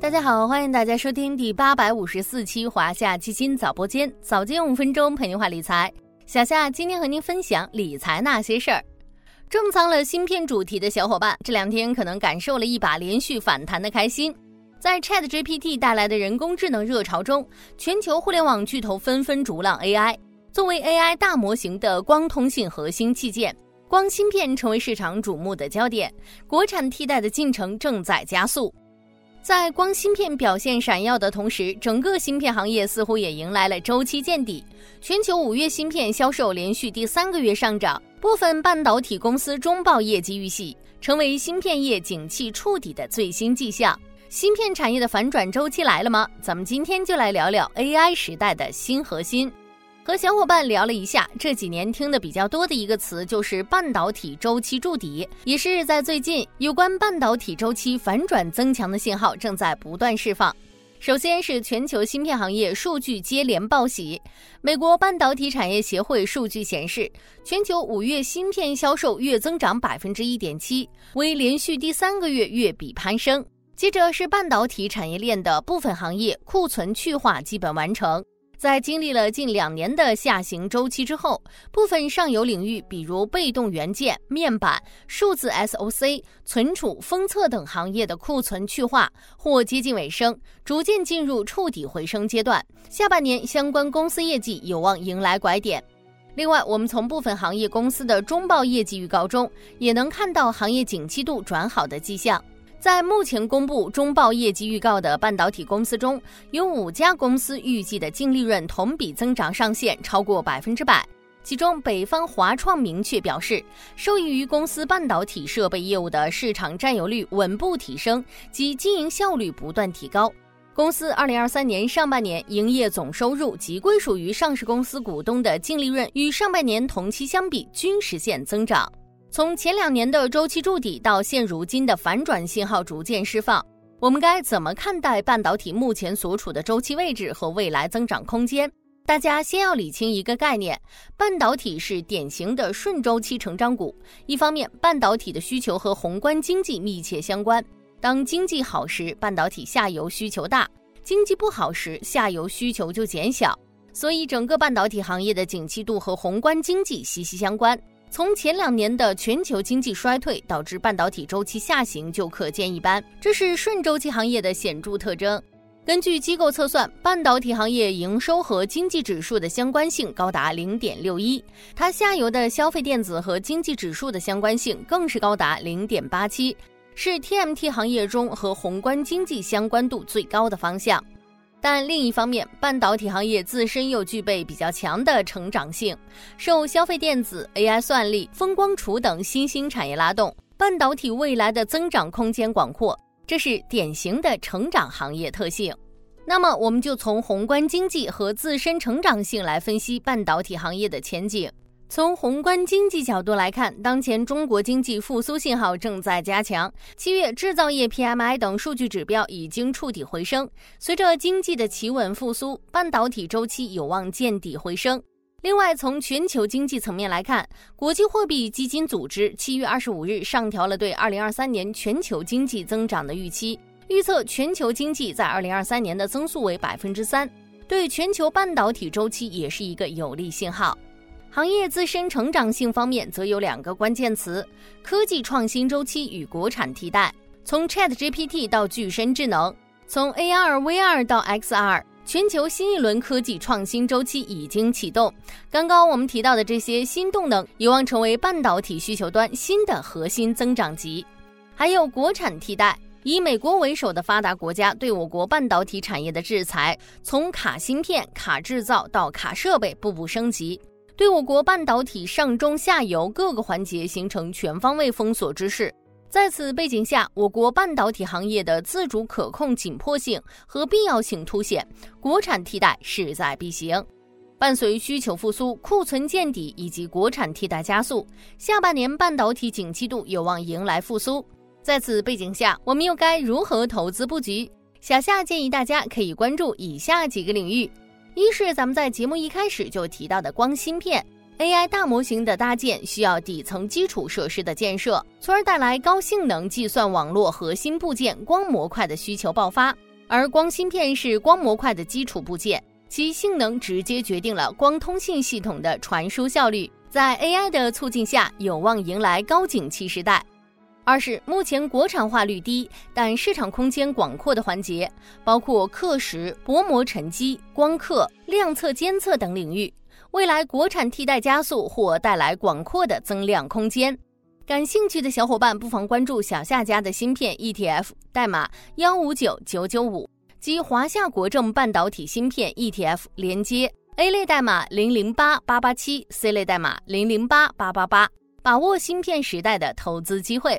大家好，欢迎大家收听第八百五十四期华夏基金早播间，早间五分钟陪您话理财。小夏今天和您分享理财那些事儿。重仓了芯片主题的小伙伴，这两天可能感受了一把连续反弹的开心。在 Chat GPT 带来的人工智能热潮中，全球互联网巨头纷纷逐浪 AI。作为 AI 大模型的光通信核心器件，光芯片成为市场瞩目的焦点，国产替代的进程正在加速。在光芯片表现闪耀的同时，整个芯片行业似乎也迎来了周期见底。全球五月芯片销售连续第三个月上涨，部分半导体公司中报业绩预喜，成为芯片业景气触底的最新迹象。芯片产业的反转周期来了吗？咱们今天就来聊聊 AI 时代的新核心。和小伙伴聊了一下，这几年听的比较多的一个词就是半导体周期筑底，也是在最近，有关半导体周期反转增强的信号正在不断释放。首先是全球芯片行业数据接连报喜，美国半导体产业协会数据显示，全球五月芯片销售月增长百分之一点七，为连续第三个月月比攀升。接着是半导体产业链的部分行业库存去化基本完成。在经历了近两年的下行周期之后，部分上游领域，比如被动元件、面板、数字 SOC、存储、封测等行业的库存去化或接近尾声，逐渐进入触底回升阶段。下半年相关公司业绩有望迎来拐点。另外，我们从部分行业公司的中报业绩预告中，也能看到行业景气度转好的迹象。在目前公布中报业绩预告的半导体公司中，有五家公司预计的净利润同比增长上限超过百分之百。其中，北方华创明确表示，受益于公司半导体设备业务的市场占有率稳步提升及经营效率不断提高，公司二零二三年上半年营业总收入及归属于上市公司股东的净利润与上半年同期相比均实现增长。从前两年的周期筑底到现如今的反转信号逐渐释放，我们该怎么看待半导体目前所处的周期位置和未来增长空间？大家先要理清一个概念：半导体是典型的顺周期成长股。一方面，半导体的需求和宏观经济密切相关，当经济好时，半导体下游需求大；经济不好时，下游需求就减小。所以，整个半导体行业的景气度和宏观经济息息相关。从前两年的全球经济衰退导致半导体周期下行就可见一斑，这是顺周期行业的显著特征。根据机构测算，半导体行业营收和经济指数的相关性高达零点六一，它下游的消费电子和经济指数的相关性更是高达零点八七，是 TMT 行业中和宏观经济相关度最高的方向。但另一方面，半导体行业自身又具备比较强的成长性，受消费电子、AI 算力、风光储等新兴产业拉动，半导体未来的增长空间广阔，这是典型的成长行业特性。那么，我们就从宏观经济和自身成长性来分析半导体行业的前景。从宏观经济角度来看，当前中国经济复苏信号正在加强。七月制造业 PMI 等数据指标已经触底回升。随着经济的企稳复苏，半导体周期有望见底回升。另外，从全球经济层面来看，国际货币基金组织七月二十五日上调了对二零二三年全球经济增长的预期，预测全球经济在二零二三年的增速为百分之三，对全球半导体周期也是一个有利信号。行业自身成长性方面，则有两个关键词：科技创新周期与国产替代。从 Chat GPT 到具身智能，从 AR、VR 到 XR，全球新一轮科技创新周期已经启动。刚刚我们提到的这些新动能，有望成为半导体需求端新的核心增长极。还有国产替代，以美国为首的发达国家对我国半导体产业的制裁，从卡芯片、卡制造到卡设备，步步升级。对我国半导体上中下游各个环节形成全方位封锁之势，在此背景下，我国半导体行业的自主可控紧迫性和必要性凸显，国产替代势在必行。伴随需求复苏、库存见底以及国产替代加速，下半年半导体景气度有望迎来复苏。在此背景下，我们又该如何投资布局？小夏建议大家可以关注以下几个领域。一是咱们在节目一开始就提到的光芯片，AI 大模型的搭建需要底层基础设施的建设，从而带来高性能计算网络核心部件光模块的需求爆发。而光芯片是光模块的基础部件，其性能直接决定了光通信系统的传输效率。在 AI 的促进下，有望迎来高景气时代。二是目前国产化率低，但市场空间广阔的环节，包括刻蚀、薄膜沉积、光刻、量测监测等领域，未来国产替代加速或带来广阔的增量空间。感兴趣的小伙伴不妨关注小夏家的芯片 ETF，代码幺五九九九五及华夏国证半导体芯片 ETF 连接 A 类代码零零八八八七，C 类代码零零八八八八，把握芯片时代的投资机会。